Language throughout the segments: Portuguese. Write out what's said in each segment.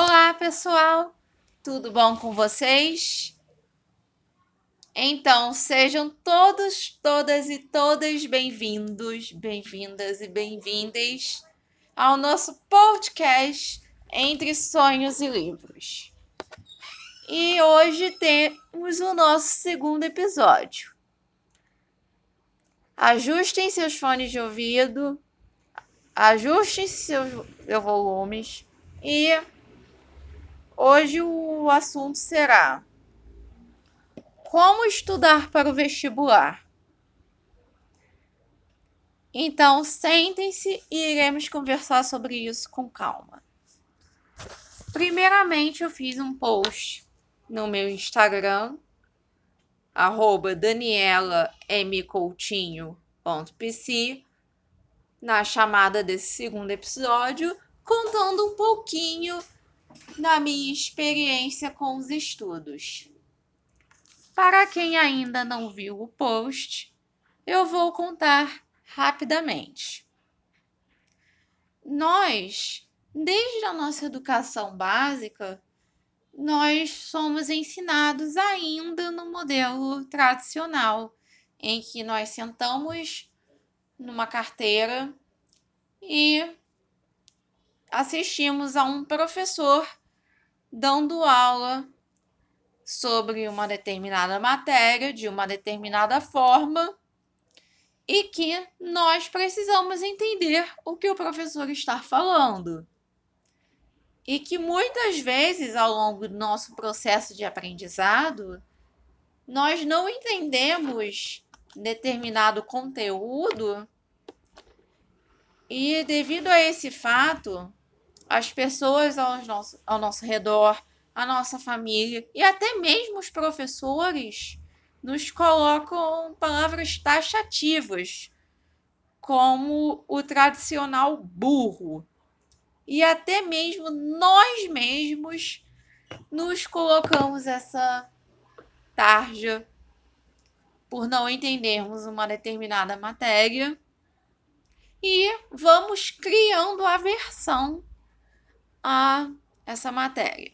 Olá, pessoal! Tudo bom com vocês? Então, sejam todos, todas e todas bem-vindos, bem-vindas e bem-vindas ao nosso podcast Entre Sonhos e Livros. E hoje temos o nosso segundo episódio. Ajustem seus fones de ouvido, ajustem seus volumes e Hoje o assunto será como estudar para o vestibular. Então, sentem-se e iremos conversar sobre isso com calma. Primeiramente, eu fiz um post no meu Instagram, arroba daniela.mcoutinho.pc, na chamada desse segundo episódio, contando um pouquinho da minha experiência com os estudos. Para quem ainda não viu o post, eu vou contar rapidamente. Nós, desde a nossa educação básica, nós somos ensinados ainda no modelo tradicional, em que nós sentamos numa carteira e assistimos a um professor dando aula sobre uma determinada matéria, de uma determinada forma, e que nós precisamos entender o que o professor está falando. E que muitas vezes, ao longo do nosso processo de aprendizado, nós não entendemos determinado conteúdo e, devido a esse fato, as pessoas ao nosso, ao nosso redor, a nossa família e até mesmo os professores nos colocam palavras taxativas, como o tradicional burro. E até mesmo nós mesmos nos colocamos essa tarja por não entendermos uma determinada matéria e vamos criando aversão a essa matéria.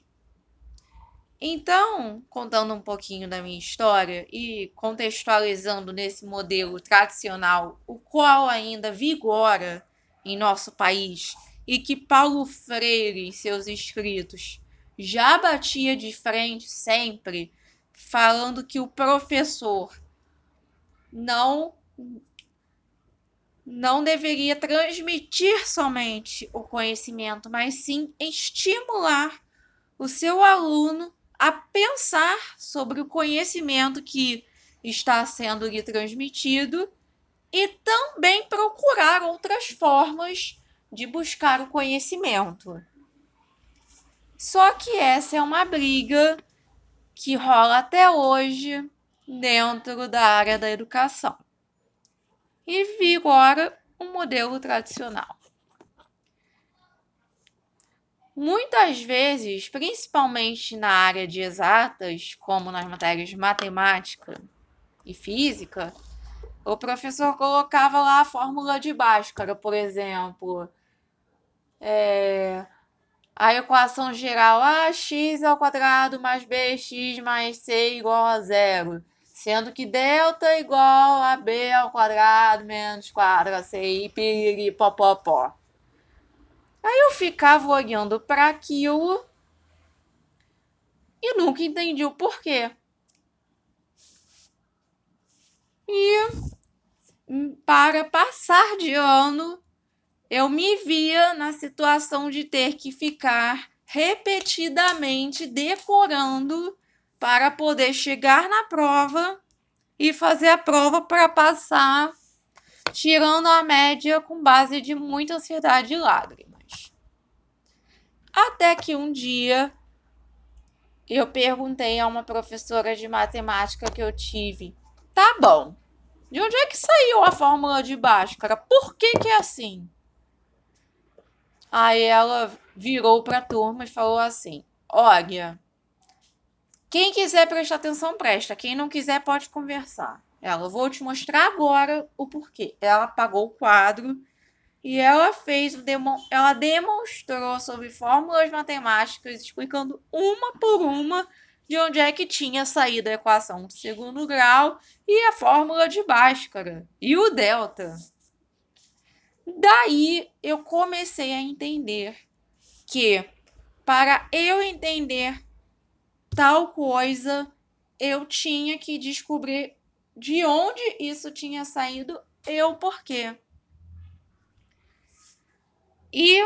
Então, contando um pouquinho da minha história e contextualizando nesse modelo tradicional, o qual ainda vigora em nosso país e que Paulo Freire, em seus escritos, já batia de frente sempre, falando que o professor não não deveria transmitir somente o conhecimento, mas sim estimular o seu aluno a pensar sobre o conhecimento que está sendo lhe transmitido e também procurar outras formas de buscar o conhecimento. Só que essa é uma briga que rola até hoje dentro da área da educação e vigora um modelo tradicional. Muitas vezes, principalmente na área de exatas, como nas matérias de matemática e física, o professor colocava lá a fórmula de Bhaskara, por exemplo. É, a equação geral ax ao quadrado mais bx mais c igual a zero sendo que delta é igual a b ao quadrado menos 4ac piriri popopó. Aí eu ficava olhando para aquilo e nunca entendi o porquê. E para passar de ano, eu me via na situação de ter que ficar repetidamente decorando para poder chegar na prova e fazer a prova para passar, tirando a média com base de muita ansiedade e lágrimas. Até que um dia eu perguntei a uma professora de matemática que eu tive: tá bom, de onde é que saiu a fórmula de Bhaskara? Por que, que é assim? Aí ela virou para a turma e falou assim: olha quem quiser prestar atenção, presta. Quem não quiser, pode conversar. Ela, vou te mostrar agora o porquê. Ela apagou o quadro e ela fez, ela demonstrou sobre fórmulas matemáticas, explicando uma por uma de onde é que tinha saído a equação de segundo grau e a fórmula de Bhaskara e o delta. Daí eu comecei a entender que para eu entender tal coisa, eu tinha que descobrir de onde isso tinha saído e o porquê. E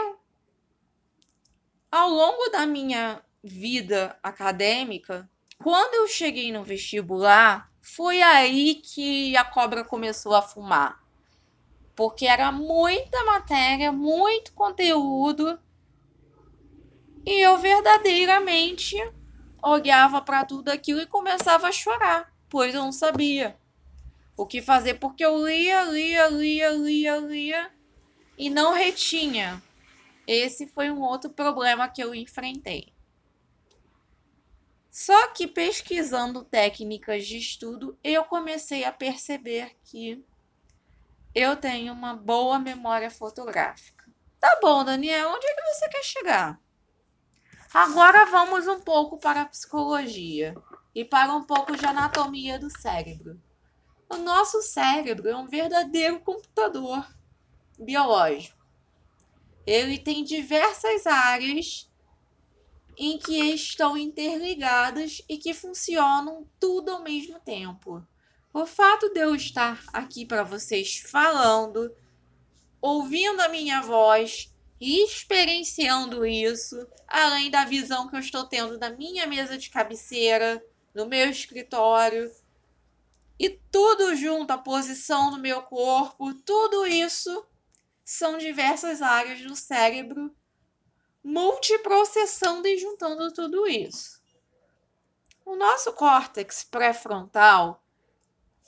ao longo da minha vida acadêmica, quando eu cheguei no vestibular, foi aí que a cobra começou a fumar. Porque era muita matéria, muito conteúdo, e eu verdadeiramente olhava para tudo aquilo e começava a chorar, pois eu não sabia o que fazer, porque eu lia, lia, lia, lia, lia e não retinha. Esse foi um outro problema que eu enfrentei. Só que pesquisando técnicas de estudo, eu comecei a perceber que eu tenho uma boa memória fotográfica. Tá bom, Daniel, onde é que você quer chegar? Agora vamos um pouco para a psicologia e para um pouco de anatomia do cérebro. O nosso cérebro é um verdadeiro computador biológico. Ele tem diversas áreas em que estão interligadas e que funcionam tudo ao mesmo tempo. O fato de eu estar aqui para vocês falando, ouvindo a minha voz experienciando isso, além da visão que eu estou tendo da minha mesa de cabeceira, no meu escritório, e tudo junto, a posição do meu corpo, tudo isso são diversas áreas do cérebro multiprocessando e juntando tudo isso. O nosso córtex pré-frontal,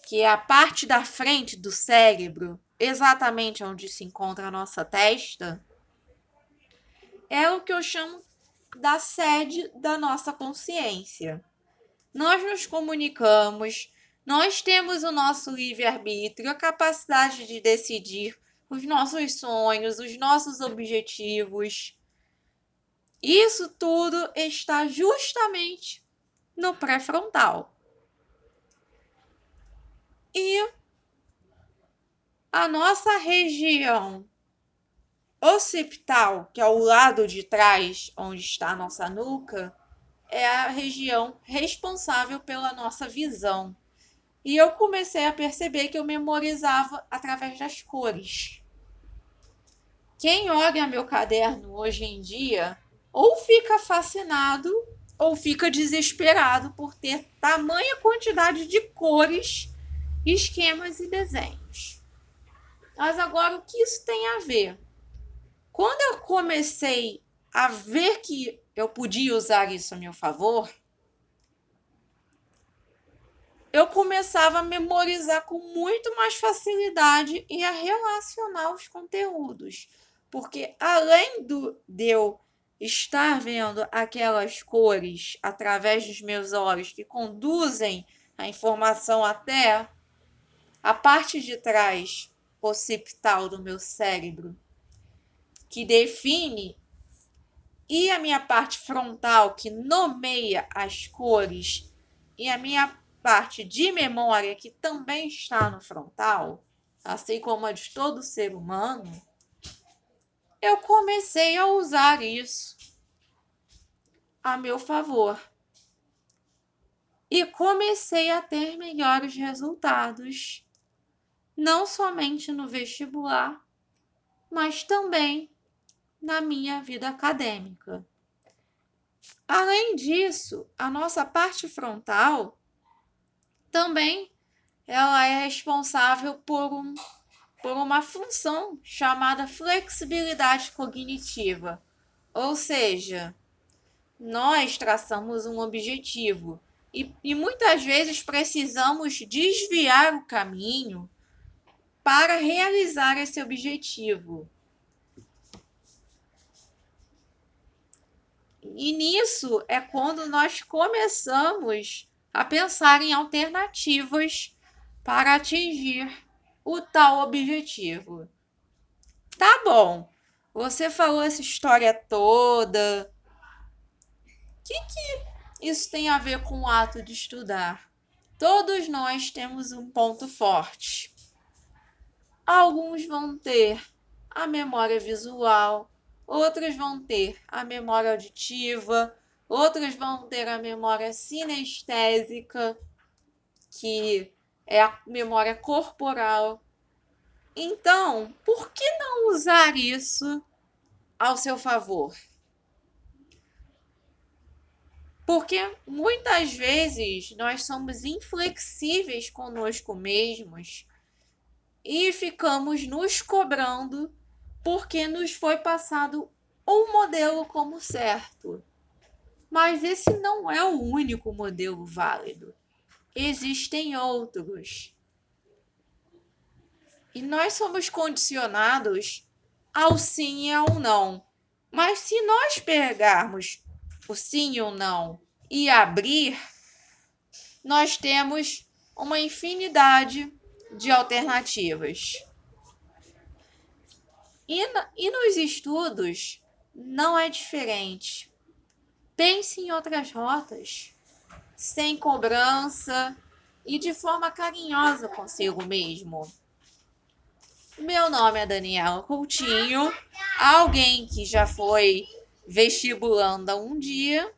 que é a parte da frente do cérebro, exatamente onde se encontra a nossa testa, é o que eu chamo da sede da nossa consciência. Nós nos comunicamos, nós temos o nosso livre-arbítrio, a capacidade de decidir os nossos sonhos, os nossos objetivos. Isso tudo está justamente no pré-frontal. E a nossa região occipital, que é o lado de trás, onde está a nossa nuca, é a região responsável pela nossa visão. E eu comecei a perceber que eu memorizava através das cores. Quem olha meu caderno hoje em dia ou fica fascinado ou fica desesperado por ter tamanha quantidade de cores, esquemas e desenhos. Mas agora o que isso tem a ver? Quando eu comecei a ver que eu podia usar isso a meu favor, eu começava a memorizar com muito mais facilidade e a relacionar os conteúdos. Porque além do, de eu estar vendo aquelas cores através dos meus olhos que conduzem a informação até a parte de trás occipital do meu cérebro, que define, e a minha parte frontal, que nomeia as cores, e a minha parte de memória, que também está no frontal, assim como a de todo ser humano, eu comecei a usar isso a meu favor. E comecei a ter melhores resultados, não somente no vestibular, mas também na minha vida acadêmica. Além disso, a nossa parte frontal também ela é responsável por, um, por uma função chamada flexibilidade cognitiva. Ou seja, nós traçamos um objetivo e, e muitas vezes precisamos desviar o caminho para realizar esse objetivo. E nisso é quando nós começamos a pensar em alternativas para atingir o tal objetivo. Tá bom. Você falou essa história toda. O que, que isso tem a ver com o ato de estudar? Todos nós temos um ponto forte. Alguns vão ter a memória visual, outros vão ter a memória auditiva, outros vão ter a memória sinestésica, que é a memória corporal. Então, por que não usar isso ao seu favor? Porque muitas vezes nós somos inflexíveis conosco mesmos e ficamos nos cobrando porque nos foi passado um modelo como certo. Mas esse não é o único modelo válido. Existem outros. E nós somos condicionados ao sim e ao não. Mas se nós pegarmos o sim ou não e abrir, nós temos uma infinidade de alternativas. E, e nos estudos não é diferente. Pense em outras rotas, sem cobrança e de forma carinhosa consigo mesmo. Meu nome é Daniela Coutinho, alguém que já foi vestibulanda um dia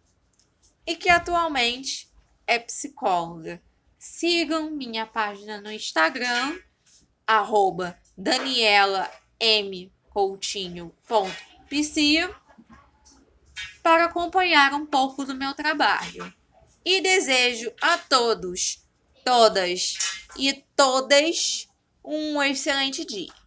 e que atualmente é psicóloga. Sigam minha página no Instagram, arroba Daniela M. Coutinho.psi para acompanhar um pouco do meu trabalho. E desejo a todos, todas e todas um excelente dia.